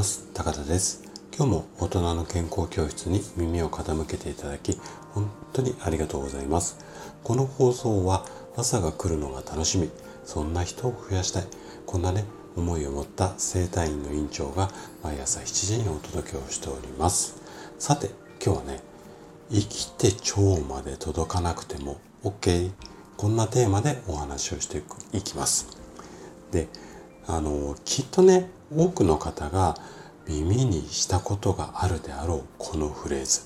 ます。高田です。今日も大人の健康教室に耳を傾けていただき本当にありがとうございます。この放送は朝が来るのが楽しみ。そんな人を増やしたい。こんなね思いを持った整体院の院長が毎朝7時にお届けをしております。さて今日はね生きて腸まで届かなくても OK こんなテーマでお話をしていきます。であのきっとね多くの方が耳にしたことがあるであろうこのフレーズ。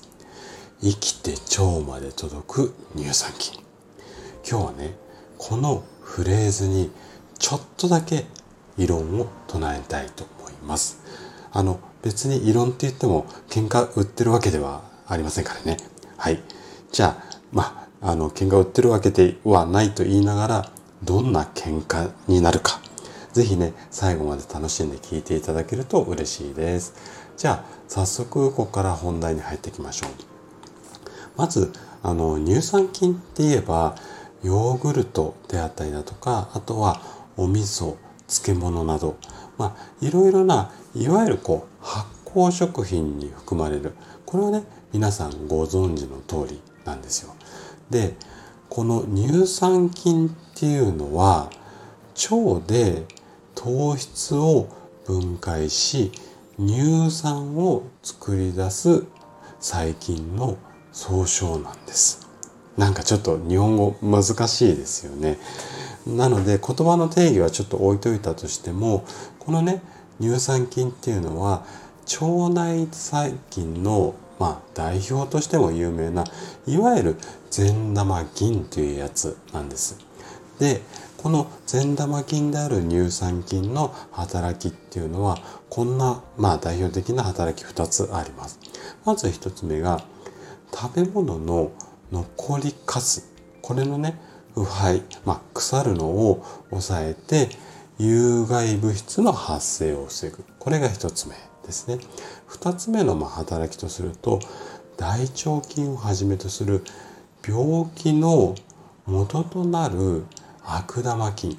生きて腸まで届く乳酸菌。今日はねこのフレーズにちょっとだけ異論を唱えたいと思います。あの別に異論って言っても喧嘩売ってるわけではありませんからね。はい。じゃあまああの喧嘩売ってるわけではないと言いながらどんな喧嘩になるか。ぜひね、最後まで楽しんで聞いていただけると嬉しいです。じゃあ、早速ここから本題に入っていきましょう。まず、あの、乳酸菌って言えば、ヨーグルトであったりだとか、あとはお味噌、漬物など、まあ、いろいろな、いわゆるこう、発酵食品に含まれる。これはね、皆さんご存知の通りなんですよ。で、この乳酸菌っていうのは、腸で糖質を分解し乳酸を作り出す細菌の総称なんです。なんかちょっと日本語難しいですよね。なので言葉の定義はちょっと置いといたとしてもこのね乳酸菌っていうのは腸内細菌のまあ代表としても有名ないわゆる善玉菌というやつなんです。でこの善玉菌である乳酸菌の働きっていうのはこんな、まあ、代表的な働き2つあります。まず1つ目が食べ物の残りかすこれのね腐敗、まあ、腐るのを抑えて有害物質の発生を防ぐこれが1つ目ですね。2つ目のま働きとすると大腸菌をはじめとする病気の元となる悪玉菌。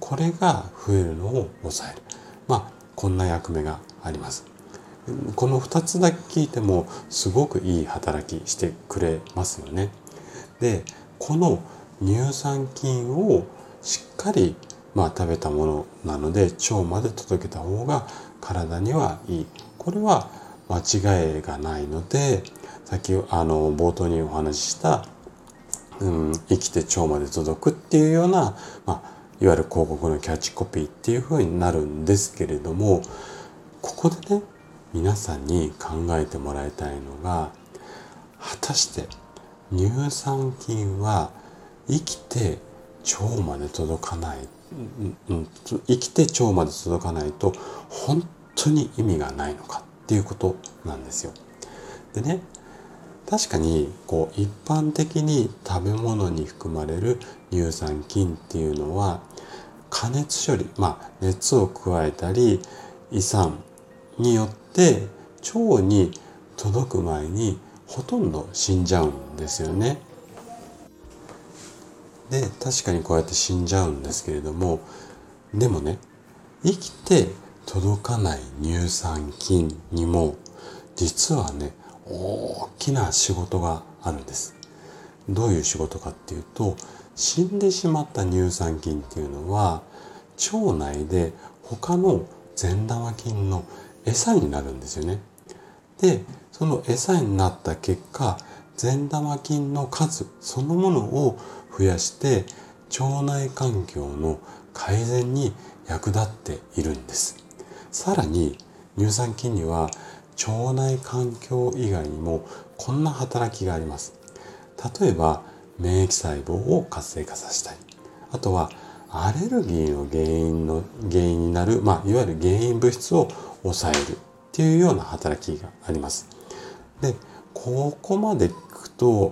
これが増えるのを抑える。まあこんな役目があります。この2つだけ聞いてもすごくいい働きしてくれますよね。でこの乳酸菌をしっかりまあ食べたものなので腸まで届けた方が体にはいい。これは間違いがないのでさっきあの冒頭にお話ししたうん、生きて腸まで届くっていうような、まあ、いわゆる広告のキャッチコピーっていうふうになるんですけれどもここでね皆さんに考えてもらいたいのが果たして乳酸菌は生きて腸まで届かない、うん、生きて腸まで届かないと本当に意味がないのかっていうことなんですよ。でね確かにこう一般的に食べ物に含まれる乳酸菌っていうのは加熱処理まあ熱を加えたり胃酸によって腸に届く前にほとんど死んじゃうんですよね。で確かにこうやって死んじゃうんですけれどもでもね生きて届かない乳酸菌にも実はね大きな仕事があるんです。どういう仕事かっていうと死んでしまった乳酸菌っていうのは腸内で他の善玉菌の餌になるんですよね。でその餌になった結果善玉菌の数そのものを増やして腸内環境の改善に役立っているんです。さらに乳酸菌には腸内環境以外にもこんな働きがあります。例えば免疫細胞を活性化させたり、あとはアレルギーの原因の原因になる、まあ、いわゆる原因物質を抑えるっていうような働きがあります。で、ここまで聞くと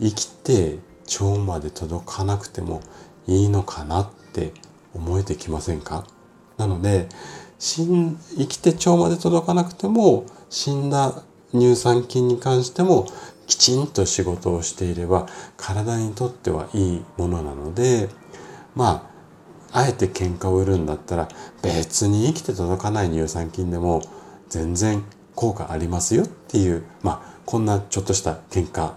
生きて腸まで届かなくてもいいのかなって思えてきませんか？なので生きて腸まで届かなくても死んだ乳酸菌に関してもきちんと仕事をしていれば体にとってはいいものなのでまあえて喧嘩を売るんだったら別に生きて届かない乳酸菌でも全然効果ありますよっていう、まあ、こんなちょっとした喧嘩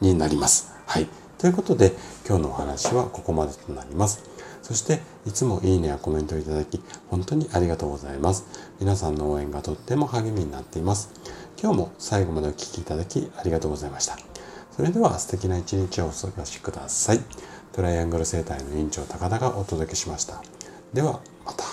になります。はい。ということで、今日のお話はここまでとなります。そして、いつもいいねやコメントをいただき、本当にありがとうございます。皆さんの応援がとっても励みになっています。今日も最後までお聴きいただきありがとうございました。それでは素敵な一日をお過ごしください。トライアングル生態の院長高田がお届けしました。では、また。